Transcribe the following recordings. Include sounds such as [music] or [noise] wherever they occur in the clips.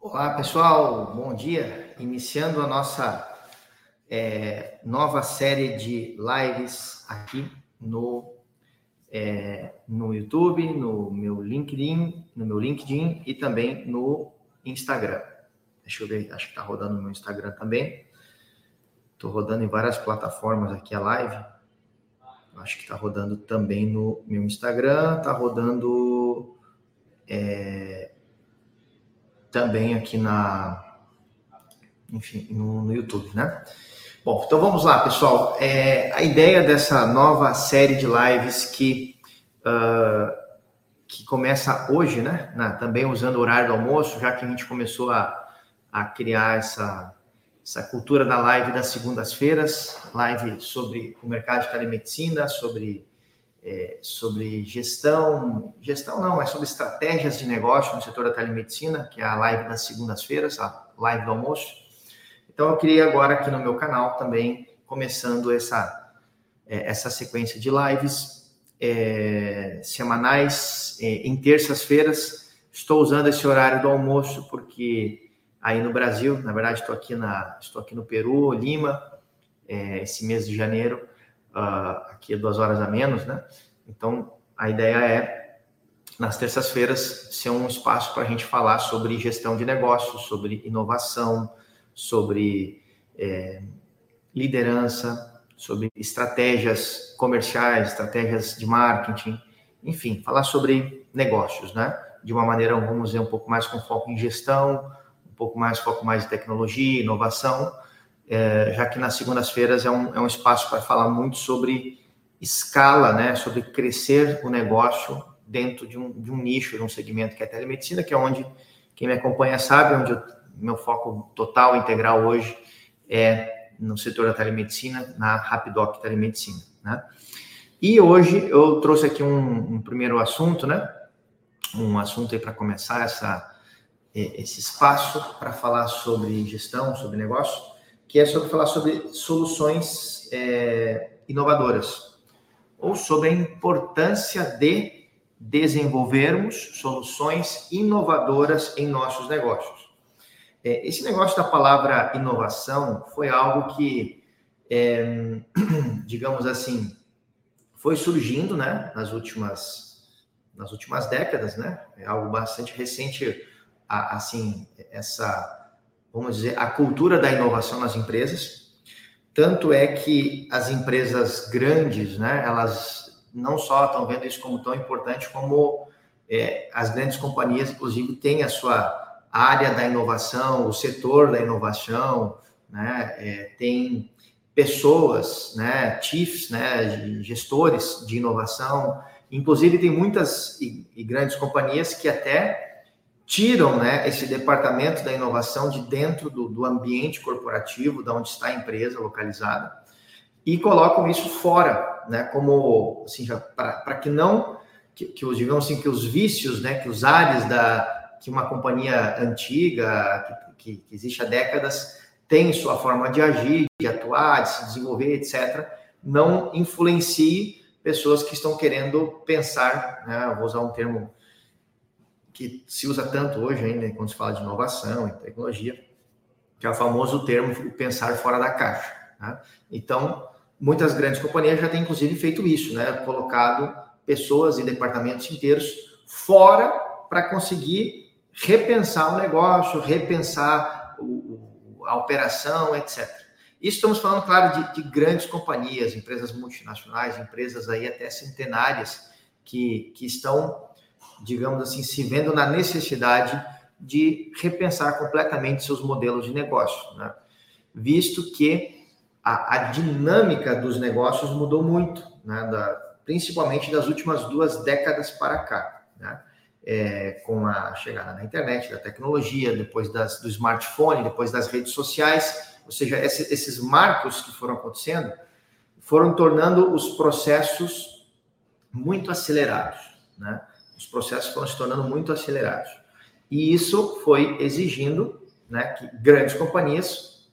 Olá, pessoal, bom dia. Iniciando a nossa é, nova série de lives aqui no, é, no YouTube, no meu LinkedIn, no meu LinkedIn e também no Instagram. Deixa eu ver, acho que está rodando no meu Instagram também. Estou rodando em várias plataformas aqui a live. Acho que está rodando também no meu Instagram, está rodando. É, também aqui na, enfim, no, no YouTube, né? Bom, então vamos lá, pessoal. É, a ideia dessa nova série de lives que, uh, que começa hoje, né? Na, também usando o horário do almoço, já que a gente começou a, a criar essa, essa cultura da live das segundas-feiras, live sobre o mercado de telemedicina, sobre é, sobre gestão, gestão não, é sobre estratégias de negócio no setor da telemedicina, que é a live das segundas-feiras, a live do almoço. Então, eu queria agora aqui no meu canal também, começando essa, é, essa sequência de lives é, semanais, é, em terças-feiras. Estou usando esse horário do almoço porque aí no Brasil, na verdade, estou aqui, na, estou aqui no Peru, Lima, é, esse mês de janeiro, uh, aqui é duas horas a menos, né? Então, a ideia é, nas terças-feiras, ser um espaço para a gente falar sobre gestão de negócios, sobre inovação, sobre é, liderança, sobre estratégias comerciais, estratégias de marketing, enfim, falar sobre negócios, né? De uma maneira, vamos dizer, um pouco mais com foco em gestão, um pouco mais foco mais em tecnologia, inovação, é, já que nas segundas-feiras é um, é um espaço para falar muito sobre escala, né, sobre crescer o negócio dentro de um, de um nicho, de um segmento que é a telemedicina, que é onde quem me acompanha sabe, onde eu, meu foco total, integral hoje é no setor da telemedicina, na Rapidoc Telemedicina, né? E hoje eu trouxe aqui um, um primeiro assunto, né? Um assunto para começar essa, esse espaço para falar sobre gestão, sobre negócio, que é sobre falar sobre soluções é, inovadoras ou sobre a importância de desenvolvermos soluções inovadoras em nossos negócios. É, esse negócio da palavra inovação foi algo que, é, [clears throat] digamos assim, foi surgindo, né, nas últimas nas últimas décadas, né? É algo bastante recente, assim, essa vamos dizer, a cultura da inovação nas empresas. Tanto é que as empresas grandes, né, elas não só estão vendo isso como tão importante, como é, as grandes companhias, inclusive, têm a sua área da inovação, o setor da inovação, né, é, tem pessoas, né, chiefs, né, gestores de inovação, inclusive tem muitas e, e grandes companhias que até tiram né, esse departamento da inovação de dentro do, do ambiente corporativo, da onde está a empresa localizada, e colocam isso fora, né, como assim, para que não que, que os digamos assim que os vícios, né, que os ares da que uma companhia antiga que, que existe há décadas tem sua forma de agir, de atuar, de se desenvolver, etc., não influencie pessoas que estão querendo pensar, né, vou usar um termo que se usa tanto hoje ainda quando se fala de inovação e tecnologia, que é o famoso termo pensar fora da caixa. Né? Então, muitas grandes companhias já têm inclusive feito isso, né? colocado pessoas e departamentos inteiros fora para conseguir repensar o negócio, repensar o, a operação, etc. Isso estamos falando, claro, de, de, grandes companhias, empresas multinacionais, empresas aí até centenárias que, que estão digamos assim, se vendo na necessidade de repensar completamente seus modelos de negócio, né? visto que a, a, dinâmica dos negócios mudou muito, né? da, principalmente das últimas duas décadas para cá, né? é, com a chegada da internet, da tecnologia, depois das, do smartphone, depois das redes sociais, ou seja, esse, esses marcos que foram acontecendo foram tornando os processos muito acelerados, né? Os processos foram se tornando muito acelerados. E isso foi exigindo né, que grandes companhias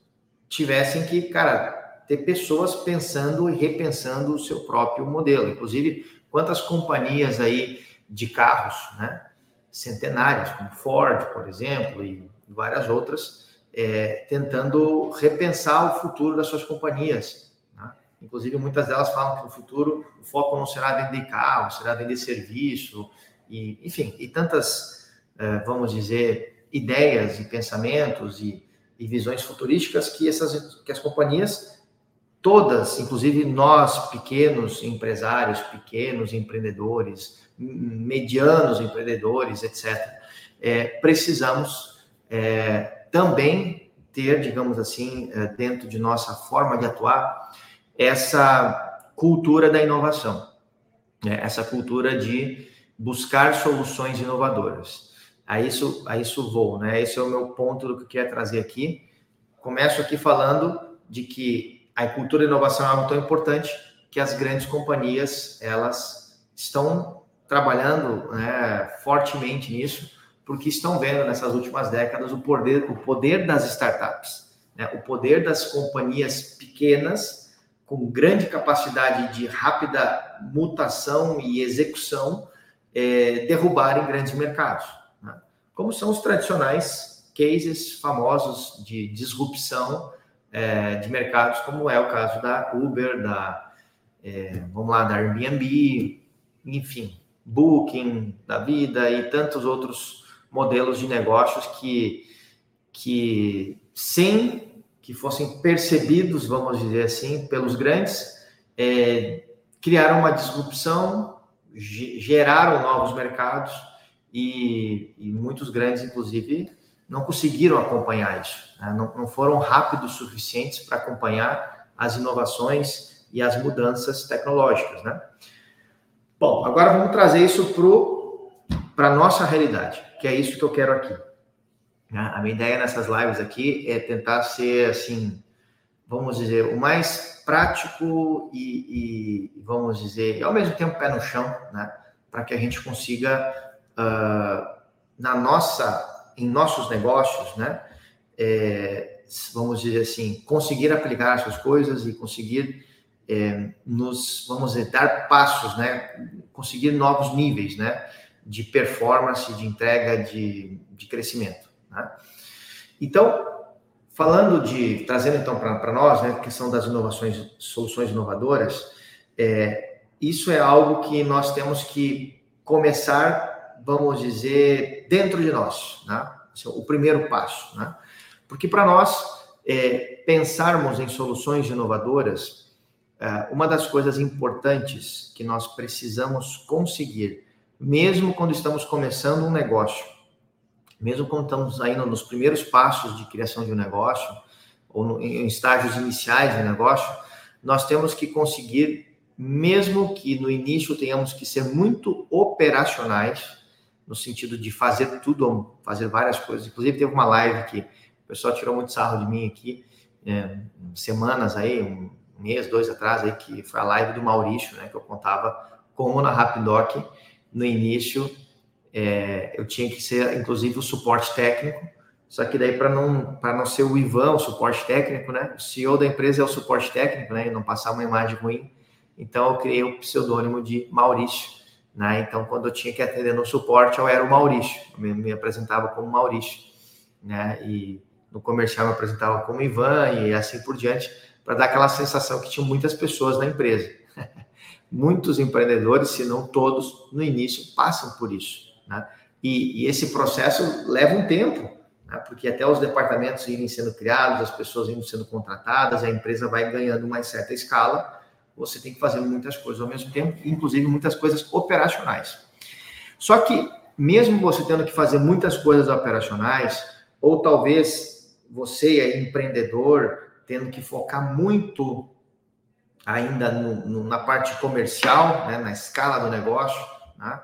tivessem que, cara, ter pessoas pensando e repensando o seu próprio modelo. Inclusive, quantas companhias aí de carros, né, centenárias, como Ford, por exemplo, e várias outras, é, tentando repensar o futuro das suas companhias. Né? Inclusive, muitas delas falam que no futuro o foco não será vender carro, será vender serviço, e, enfim, e tantas, é, vamos dizer, ideias e pensamentos e, e visões futurísticas que, essas, que as companhias todas, inclusive nós pequenos empresários, pequenos empreendedores, medianos empreendedores, etc., é, precisamos é, também ter, digamos assim, é, dentro de nossa forma de atuar, essa cultura da inovação, né? essa cultura de buscar soluções inovadoras. A isso, a isso vou, né? Esse é o meu ponto do que eu quero trazer aqui. Começo aqui falando de que a cultura da inovação é algo tão importante que as grandes companhias elas estão trabalhando né, fortemente nisso, porque estão vendo nessas últimas décadas o poder, o poder das startups, né, o poder das companhias pequenas com grande capacidade de rápida mutação e execução é, derrubarem grandes mercados, né, como são os tradicionais cases famosos de disrupção é, de mercados, como é o caso da Uber, da é, vamos lá, da Airbnb, enfim, Booking da vida e tantos outros modelos de negócios que, que sem que fossem percebidos, vamos dizer assim, pelos grandes, é, criaram uma disrupção, geraram novos mercados e, e, muitos grandes, inclusive, não conseguiram acompanhar isso, né? não, não foram rápidos suficientes para acompanhar as inovações e as mudanças tecnológicas, né? Bom, agora vamos trazer isso para a nossa realidade, que é isso que eu quero aqui. Né? A minha ideia nessas lives aqui é tentar ser, assim, vamos dizer, o mais prático e, e vamos dizer, ao mesmo tempo pé no chão, né? Para que a gente consiga, uh, na nossa, em nossos negócios, né? É, vamos dizer assim, conseguir aplicar essas coisas e conseguir é, nos, vamos dizer, dar passos, né? Conseguir novos níveis, né? De performance, de entrega, de, de crescimento, né? Então, falando de, trazendo então para nós, né? A questão das inovações, soluções inovadoras, é, isso é algo que nós temos que começar, vamos dizer, dentro de nós, né? Esse é o primeiro passo, né? Porque para nós, é, pensarmos em soluções inovadoras, é, uma das coisas importantes que nós precisamos conseguir, mesmo quando estamos começando um negócio, mesmo quando estamos ainda nos primeiros passos de criação de um negócio, ou no, em estágios iniciais de negócio, nós temos que conseguir, mesmo que no início tenhamos que ser muito operacionais, no sentido de fazer tudo, fazer várias coisas. Inclusive, teve uma live que o pessoal tirou muito sarro de mim aqui, é, semanas aí, um, mês, dois atrás, aí, que foi a live do Maurício, né, que eu contava como na Rapidoc, no início, é, eu tinha que ser, inclusive, o suporte técnico, só que daí, para não, não ser o Ivan, o suporte técnico, né, o CEO da empresa é o suporte técnico, né, e não passar uma imagem ruim, então eu criei o pseudônimo de Maurício, né, então quando eu tinha que atender no suporte, eu era o Maurício, eu me, apresentava como Maurício, né, e no comercial me apresentava como Ivan e assim por diante, para dar aquela sensação que tinham muitas pessoas na empresa. [laughs] Muitos empreendedores, se não todos, no início passam por isso. Né? E, e, esse processo leva um tempo, né? porque até os departamentos irem sendo criados, as pessoas irem sendo contratadas, a empresa vai ganhando uma certa escala, você tem que fazer muitas coisas ao mesmo tempo, inclusive muitas coisas operacionais. Só que, mesmo você tendo que fazer muitas coisas operacionais, ou talvez você é empreendedor, tendo que focar muito ainda no, no, na parte comercial, né, na escala do negócio, né,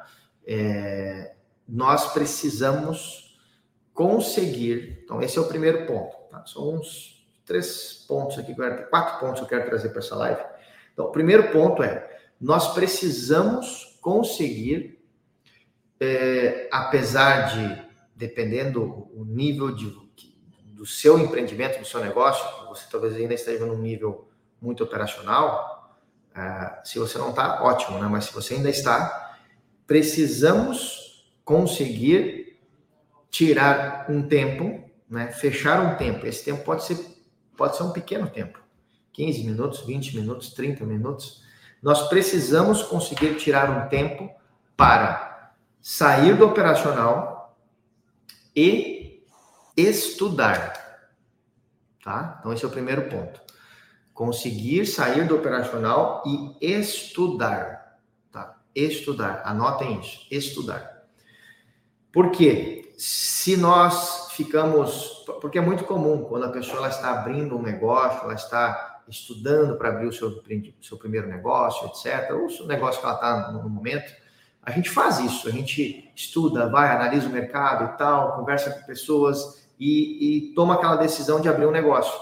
é, nós precisamos conseguir. Então, esse é o primeiro ponto. Tá? São uns três pontos aqui, quatro pontos que eu quero trazer para essa live. Então, o primeiro ponto é: nós precisamos conseguir, é, apesar de, dependendo o nível de do seu empreendimento, do seu negócio, você talvez ainda esteja num nível muito operacional, uh, se você não está, ótimo, né? Mas se você ainda está, precisamos conseguir tirar um tempo, né, fechar um tempo. Esse tempo pode ser, pode ser um pequeno tempo, 15 minutos, 20 minutos, 30 minutos. Nós precisamos conseguir tirar um tempo para sair do operacional e estudar. Tá? Então, esse é o primeiro ponto. Conseguir sair do operacional e estudar. Estudar. Anotem isso. Estudar. Por quê? Se nós ficamos. Porque é muito comum quando a pessoa ela está abrindo um negócio, ela está estudando para abrir o seu, seu primeiro negócio, etc., ou o negócio que ela está no momento, a gente faz isso. A gente estuda, vai, analisa o mercado e tal, conversa com pessoas e, e toma aquela decisão de abrir um negócio.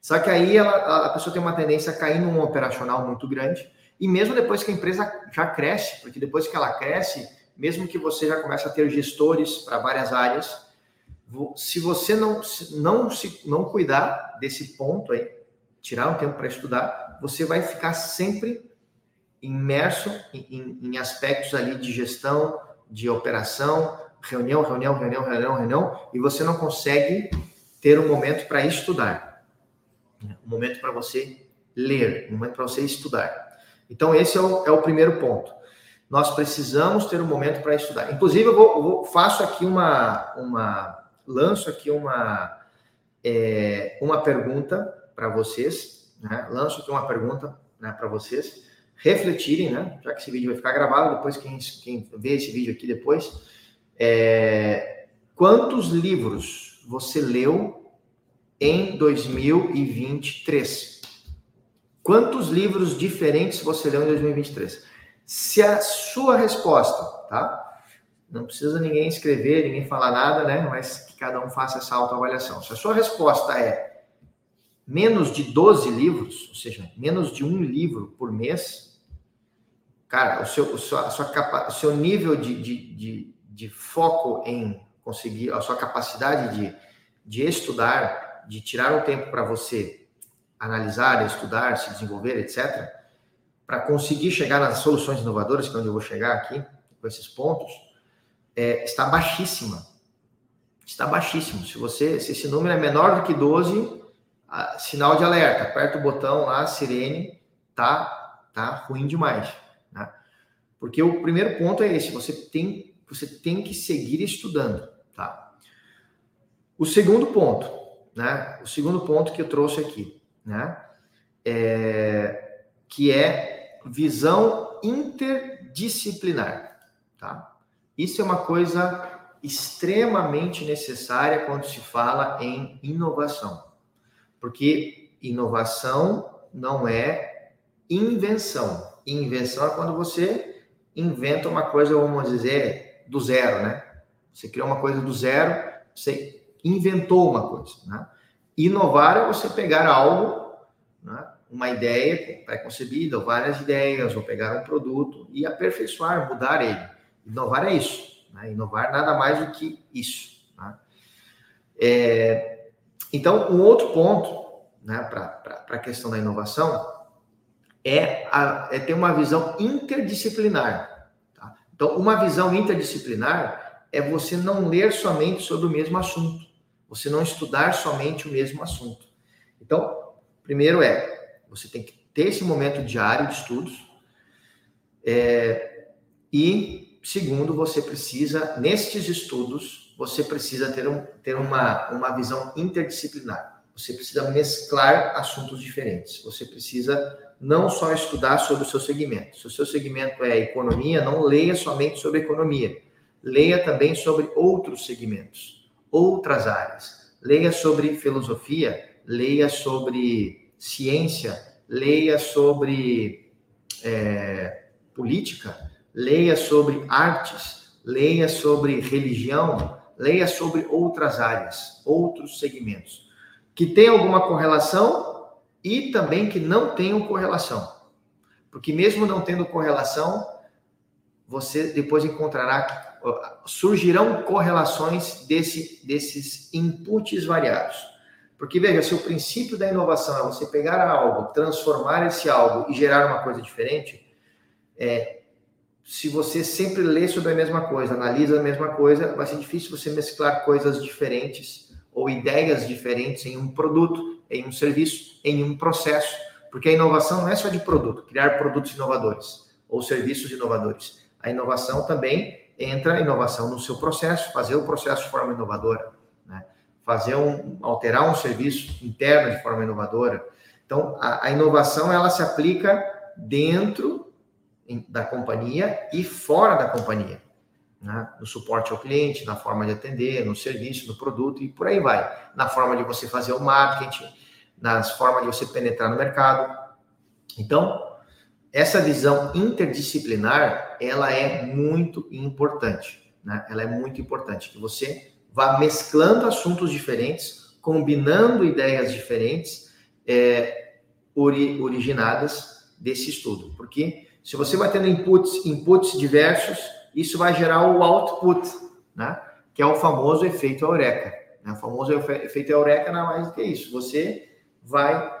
Só que aí ela, a pessoa tem uma tendência a cair num operacional muito grande, e mesmo depois que a empresa já cresce, porque depois que ela cresce, mesmo que você já comece a ter gestores para várias áreas, se você não, não, se, não cuidar desse ponto aí, tirar um tempo para estudar, você vai ficar sempre imerso em, em, aspectos ali de gestão, de operação, reunião, reunião, reunião, reunião, reunião, e você não consegue ter um momento para estudar, um momento para você ler, um momento para você estudar. Então, esse é o, é o, primeiro ponto. Nós precisamos ter um momento para estudar. Inclusive, eu, vou, eu faço aqui uma, uma, lanço aqui uma, é, uma pergunta para vocês, né? lanço aqui uma pergunta né, para vocês refletirem, né? Já que esse vídeo vai ficar gravado, depois quem, quem vê esse vídeo aqui depois, é, quantos livros você leu em 2023? Quantos livros diferentes você leu em 2023? Se a sua resposta, tá? Não precisa ninguém escrever, ninguém falar nada, né? Mas que cada um faça essa autoavaliação. Se a sua resposta é menos de 12 livros, ou seja, menos de um livro por mês, cara, o seu, o seu, a sua capa, o seu nível de, de, de de foco em conseguir, a sua capacidade de, de estudar, de tirar um tempo para você analisar, estudar, se desenvolver, etc., para conseguir chegar nas soluções inovadoras, que é onde eu vou chegar aqui, com esses pontos, é, está baixíssima. Está baixíssimo. Se você, se esse número é menor do que 12, a, sinal de alerta, aperta o botão lá, sirene, tá, tá ruim demais. Né? Porque o primeiro ponto é esse: você tem você tem que seguir estudando, tá? O segundo ponto, né? O segundo ponto que eu trouxe aqui, né? É, que é visão interdisciplinar, tá? Isso é uma coisa extremamente necessária quando se fala em inovação, porque inovação não é invenção. Invenção é quando você inventa uma coisa, vamos dizer, do zero, né? Você criou uma coisa do zero, você inventou uma coisa, né? Inovar é você pegar algo, né? uma ideia pré-concebida, ou várias ideias, ou pegar um produto e aperfeiçoar, mudar ele. Inovar é isso. Né? Inovar nada mais do que isso. Né? É, então, um outro ponto né, para a questão da inovação é, a, é ter uma visão interdisciplinar. Então, uma visão interdisciplinar é você não ler somente sobre o mesmo assunto, você não estudar somente o mesmo assunto. Então, primeiro é, você tem que ter esse momento diário de estudos, é, e segundo, você precisa, nestes estudos, você precisa ter, um, ter uma, uma visão interdisciplinar. Você precisa mesclar assuntos diferentes. Você precisa não só estudar sobre o seu segmento. Se o seu segmento é economia, não leia somente sobre economia. Leia também sobre outros segmentos, outras áreas. Leia sobre filosofia, leia sobre ciência, leia sobre é, política, leia sobre artes, leia sobre religião, leia sobre outras áreas, outros segmentos. Que tem alguma correlação, e também que não tenham correlação. Porque mesmo não tendo correlação, você depois encontrará, surgirão correlações desse, desses inputs variados. Porque veja, se o princípio da inovação é você pegar algo, transformar esse algo e gerar uma coisa diferente, é, se você sempre lê sobre a mesma coisa, analisa a mesma coisa, vai ser difícil você mesclar coisas diferentes ou ideias diferentes em um produto, em um serviço, em um processo, porque a inovação não é só de produto, criar produtos inovadores ou serviços inovadores. A inovação também entra a inovação no seu processo, fazer o processo de forma inovadora, né? fazer um, alterar um serviço interno de forma inovadora. Então, a, a inovação ela se aplica dentro da companhia e fora da companhia. Né? No suporte ao cliente, na forma de atender, no serviço, no produto e por aí vai. Na forma de você fazer o marketing, nas formas de você penetrar no mercado. Então, essa visão interdisciplinar, ela é muito importante. Né? Ela é muito importante, que você vá mesclando assuntos diferentes, combinando ideias diferentes, é, ori originadas desse estudo. Porque se você vai tendo inputs, inputs diversos, isso vai gerar o output, né? Que é o famoso efeito eureka. Né? O famoso efeito eureka não é mais do que isso. Você vai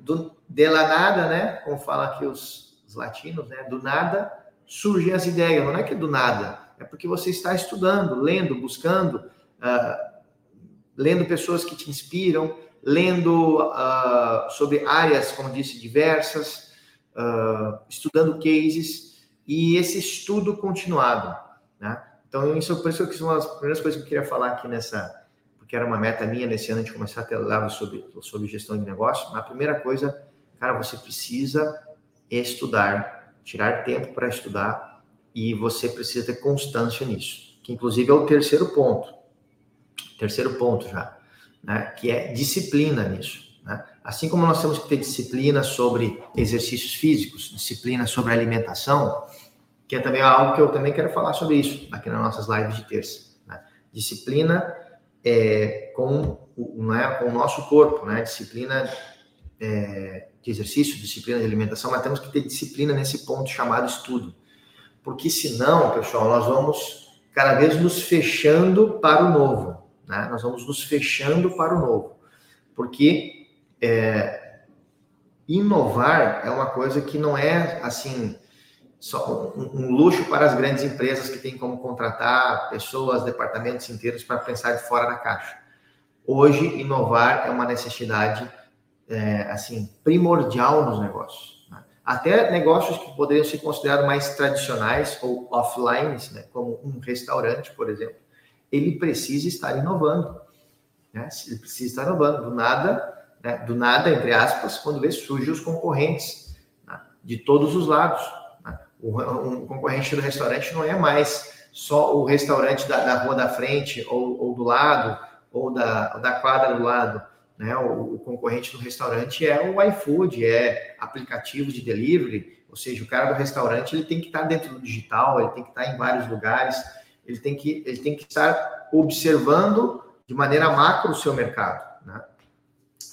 do, de la nada, né? Como falam aqui os, os latinos, né? Do nada surgem as ideias. Não é que é do nada, é porque você está estudando, lendo, buscando, uh, lendo pessoas que te inspiram, lendo uh, sobre áreas, como disse, diversas uh, estudando cases e esse estudo continuado. Né? Então, isso, por isso que uma das primeiras coisas que eu queria falar aqui nessa, porque era uma meta minha nesse ano de começar a ter live sobre, sobre gestão de negócio. A primeira coisa, cara, você precisa estudar, tirar tempo para estudar e você precisa ter constância nisso, que inclusive é o terceiro ponto. Terceiro ponto já, né? que é disciplina nisso. Né? Assim como nós temos que ter disciplina sobre exercícios físicos, disciplina sobre alimentação, que é também algo que eu também quero falar sobre isso aqui nas nossas lives de terça. Né? Disciplina é, com, não é, com o nosso corpo, né? disciplina é, de exercício, disciplina de alimentação, mas temos que ter disciplina nesse ponto chamado estudo. Porque senão, pessoal, nós vamos cada vez nos fechando para o novo. Né? Nós vamos nos fechando para o novo. Porque é, inovar é uma coisa que não é assim só um, um, luxo para as grandes empresas que têm como contratar pessoas, departamentos inteiros para pensar de fora da caixa. Hoje, inovar é uma necessidade é, assim primordial nos negócios. Né? Até negócios que poderiam ser considerados mais tradicionais ou offline, né? como um restaurante, por exemplo, ele precisa estar inovando. Né? Ele precisa estar inovando. Do nada, né, do nada, entre aspas, quando vê surgem os concorrentes né, de todos os lados. O, um concorrente do restaurante não é mais só o restaurante da, da rua da frente ou, ou, do lado, ou da, da quadra do lado. Né? O, o, concorrente do restaurante é o iFood, é aplicativo de delivery, ou seja, o cara do restaurante ele tem que estar dentro do digital, ele tem que estar em vários lugares, ele tem que, ele tem que estar observando de maneira macro o seu mercado. Né?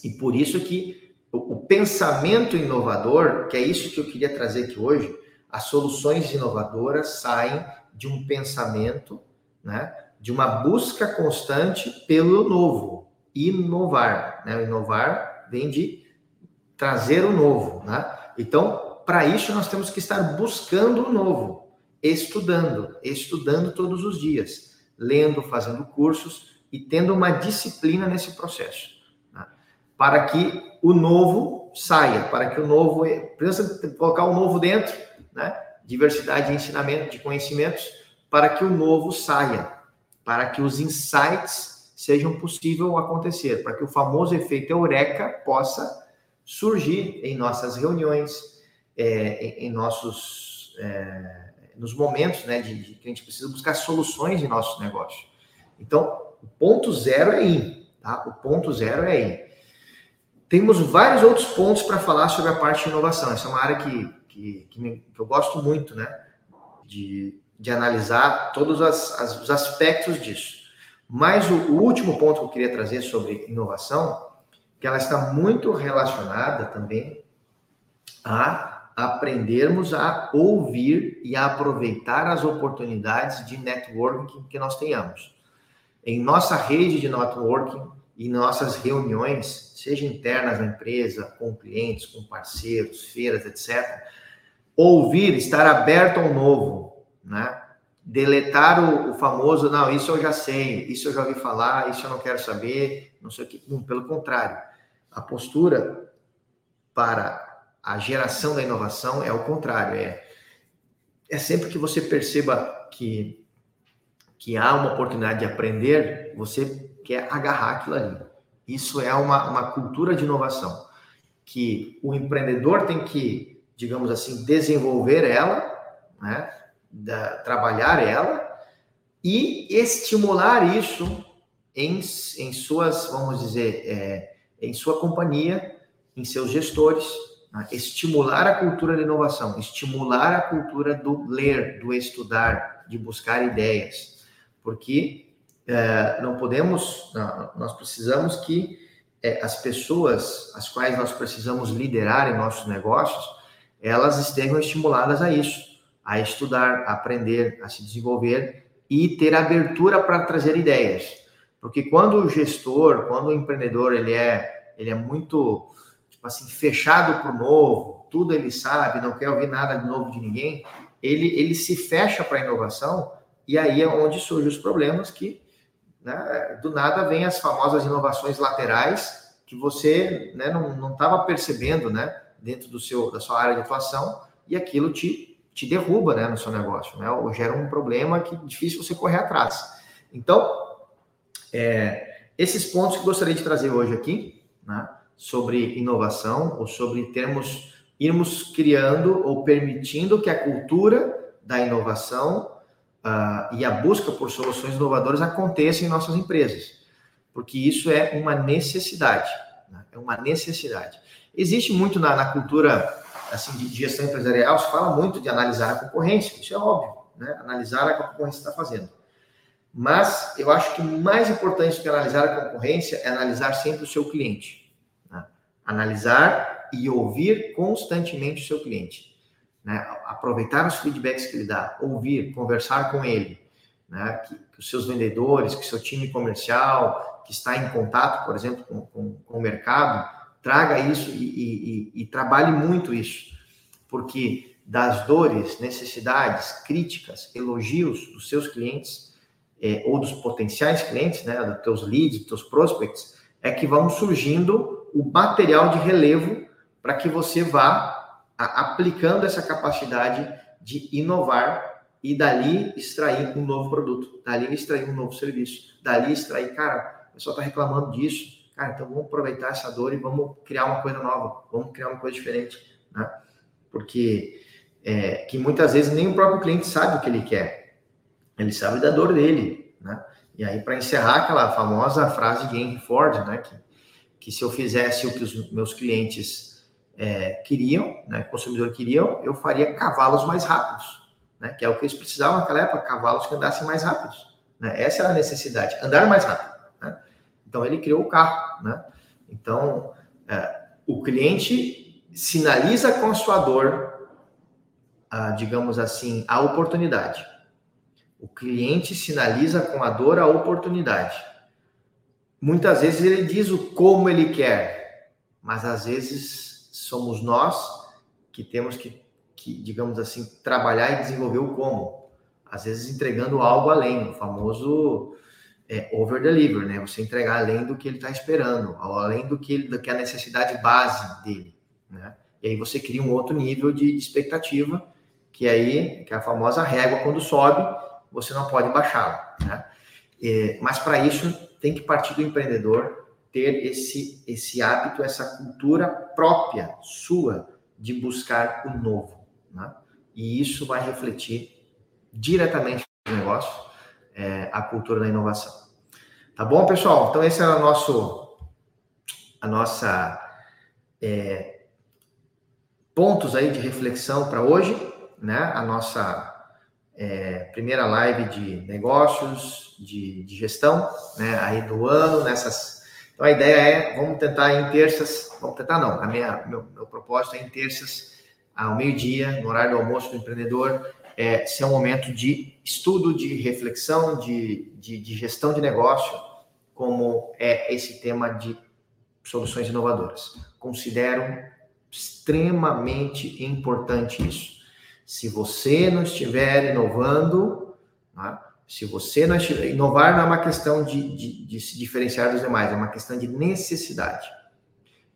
E por isso que o, o pensamento inovador, que é isso que eu queria trazer aqui hoje, as soluções inovadoras saem de um pensamento, né, de uma busca constante pelo novo, inovar, né? Inovar vem de trazer o novo, né? Então, para isso nós temos que estar buscando o novo, estudando, estudando todos os dias, lendo, fazendo cursos e tendo uma disciplina nesse processo para que o novo saia, para que o novo, precisa colocar o novo dentro, né? Diversidade de ensinamento, de conhecimentos, para que o novo saia, para que os insights sejam possível acontecer, para que o famoso efeito eureka possa surgir em nossas reuniões, é, em, em, nossos é, nos momentos, né, de, de, que a gente precisa buscar soluções em nosso negócio. Então, o ponto zero é ir, tá? O ponto zero é ir. Temos vários outros pontos para falar sobre a parte de inovação. Essa é uma área que, que, que, me, que eu gosto muito, né? De, de analisar todos as, as, os aspectos disso. Mas o, o, último ponto que eu queria trazer sobre inovação, que ela está muito relacionada também a aprendermos a ouvir e a aproveitar as oportunidades de networking que nós tenhamos. Em nossa rede de networking e nossas reuniões, seja internas na empresa, com clientes, com parceiros, feiras, etc., ouvir, estar aberto ao novo, né? Deletar o, o, famoso, não, isso eu já sei, isso eu já ouvi falar, isso eu não quero saber, não sei o que. pelo contrário, a postura para a geração da inovação é o contrário, é, é sempre que você perceba que, que há uma oportunidade de aprender, você quer agarrar aquilo ali. Isso é uma, uma cultura de inovação, que o empreendedor tem que digamos assim, desenvolver ela, né? Da, trabalhar ela e estimular isso em, em suas, vamos dizer, é, em sua companhia, em seus gestores, né? estimular a cultura da inovação, estimular a cultura do ler, do estudar, de buscar ideias, porque é, não podemos, não, nós precisamos que é, as pessoas, as quais nós precisamos liderar em nossos negócios, elas estejam estimuladas a isso, a estudar, a aprender, a se desenvolver e ter abertura para trazer ideias. Porque quando o gestor, quando o empreendedor, ele é, ele é muito, tipo assim, fechado para o novo, tudo ele sabe, não quer ouvir nada de novo de ninguém, ele, ele se fecha para a inovação e aí é onde surgem os problemas que, né, do nada, vem as famosas inovações laterais que você né, não estava percebendo, né? Dentro do seu, da sua área de atuação e aquilo te, te derruba né, no seu negócio, né? Ou gera um problema que é difícil você correr atrás. Então, é, esses pontos que gostaria de trazer hoje aqui, né, sobre inovação ou sobre termos irmos criando ou permitindo que a cultura da inovação uh, e a busca por soluções inovadoras aconteça em nossas empresas, porque isso é uma necessidade, né? é uma necessidade. Existe muito na, na cultura assim, de gestão empresarial, se fala muito de analisar a concorrência, isso é óbvio, né? analisar a concorrência está fazendo. Mas eu acho que mais importante do que analisar a concorrência é analisar sempre o seu cliente. Né? Analisar e ouvir constantemente o seu cliente. Né? Aproveitar os feedbacks que ele dá, ouvir, conversar com ele. Né? Que, que, os seus vendedores, que seu time comercial, que está em contato, por exemplo, com, com, com o mercado, traga isso e, e, e, trabalhe muito isso, porque das dores, necessidades, críticas, elogios dos seus clientes é, ou dos potenciais clientes, né, dos teus leads, dos teus prospects, é que vão surgindo o material de relevo para que você vá a, aplicando essa capacidade de inovar e dali extrair um novo produto, dali extrair um novo serviço, dali extrair, cara, o pessoal está reclamando disso, Cara, então vamos aproveitar essa dor e vamos criar uma coisa nova, vamos criar uma coisa diferente, né? Porque é, que muitas vezes nem o próprio cliente sabe o que ele quer, ele sabe da dor dele, né? E aí, para encerrar aquela famosa frase de Henry Ford, né? Que, que se eu fizesse o que os meus clientes é, queriam, né? Consumidor queriam, eu faria cavalos mais rápidos, né? Que é o que eles precisavam naquela época, cavalos que andassem mais rápidos. Né? Essa era a necessidade, andar mais rápido. Então ele criou o carro, né? Então é, o cliente sinaliza com a sua dor, a, digamos assim, a oportunidade. O cliente sinaliza com a dor a oportunidade. Muitas vezes ele diz o como ele quer, mas às vezes somos nós que temos que, que digamos assim, trabalhar e desenvolver o como. Às vezes entregando algo além, o famoso é, over deliver, né? Você entregar além do que ele está esperando, além do que, do que a necessidade base dele, né? E aí você cria um outro nível de expectativa, que aí que é a famosa régua quando sobe, você não pode baixá-la, né? É, mas para isso tem que partir do empreendedor ter esse esse hábito, essa cultura própria sua de buscar o novo, né? E isso vai refletir diretamente no negócio é, a cultura da inovação. Tá bom, pessoal? Então, esse é o nosso, a nossa é, pontos aí de reflexão para hoje, né? A nossa é, primeira live de negócios, de, de, gestão, né? Aí do ano, nessas. Então, a ideia é, vamos tentar em terças, vamos tentar não, a minha, meu, meu propósito é em terças, ao meio-dia, no horário do almoço do empreendedor, é, ser um momento de estudo, de reflexão, de, de, de gestão de negócio, como é esse tema de soluções inovadoras. Considero extremamente importante isso. Se você não estiver inovando, né? se você não estiver. Inovar não é uma questão de, de, de se diferenciar dos demais, é uma questão de necessidade.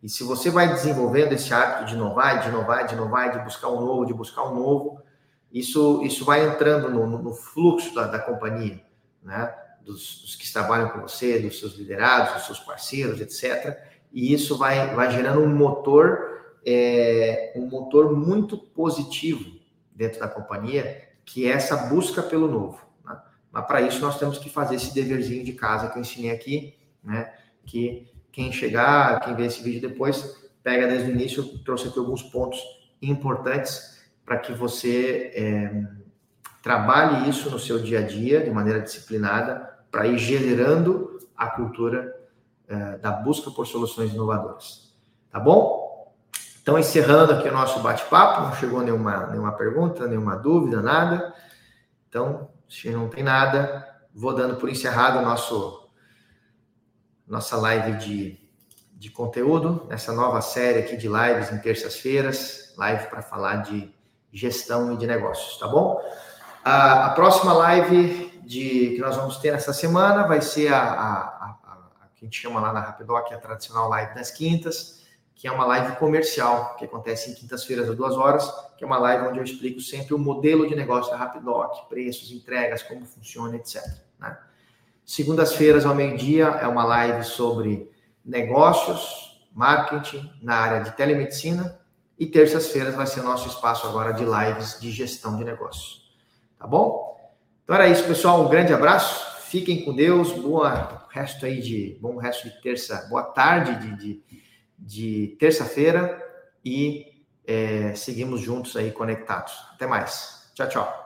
E se você vai desenvolvendo esse hábito de inovar, de inovar, de inovar, de buscar um novo, de buscar um novo, isso, isso vai entrando no, no fluxo da, da companhia, né? Dos, dos, que trabalham com você, dos seus liderados, dos seus parceiros, etc. E isso vai, vai gerando um motor, é, um motor muito positivo dentro da companhia, que é essa busca pelo novo. Né? Mas para isso nós temos que fazer esse deverzinho de casa que eu ensinei aqui, né? Que quem chegar, quem ver esse vídeo depois, pega desde o início, trouxe aqui alguns pontos importantes para que você é, trabalhe isso no seu dia a dia de maneira disciplinada, para ir gerando a cultura é, da busca por soluções inovadoras. Tá bom? Então, encerrando aqui o nosso bate-papo, não chegou nenhuma, nenhuma pergunta, nenhuma dúvida, nada. Então, se não tem nada, vou dando por encerrado nosso nossa live de, de conteúdo, nessa nova série aqui de lives em terças-feiras, live para falar de gestão e de negócios, tá bom? A, a, próxima live de, que nós vamos ter nessa semana vai ser a, a, a que a gente chama lá na Rapidoc, a tradicional live das quintas que é uma live comercial, que acontece em quintas-feiras às duas horas, que é uma live onde eu explico sempre o modelo de negócio da Rapidoc, preços, entregas, como funciona, etc. Né? Segundas-feiras ao meio-dia é uma live sobre negócios, marketing na área de telemedicina e terças-feiras vai ser nosso espaço agora de lives de gestão de negócios. Tá bom? Então era isso, pessoal. Um grande abraço. Fiquem com Deus. Boa resto aí de bom resto de terça. Boa tarde de, de de terça-feira e é, seguimos juntos aí conectados. Até mais. Tchau, tchau.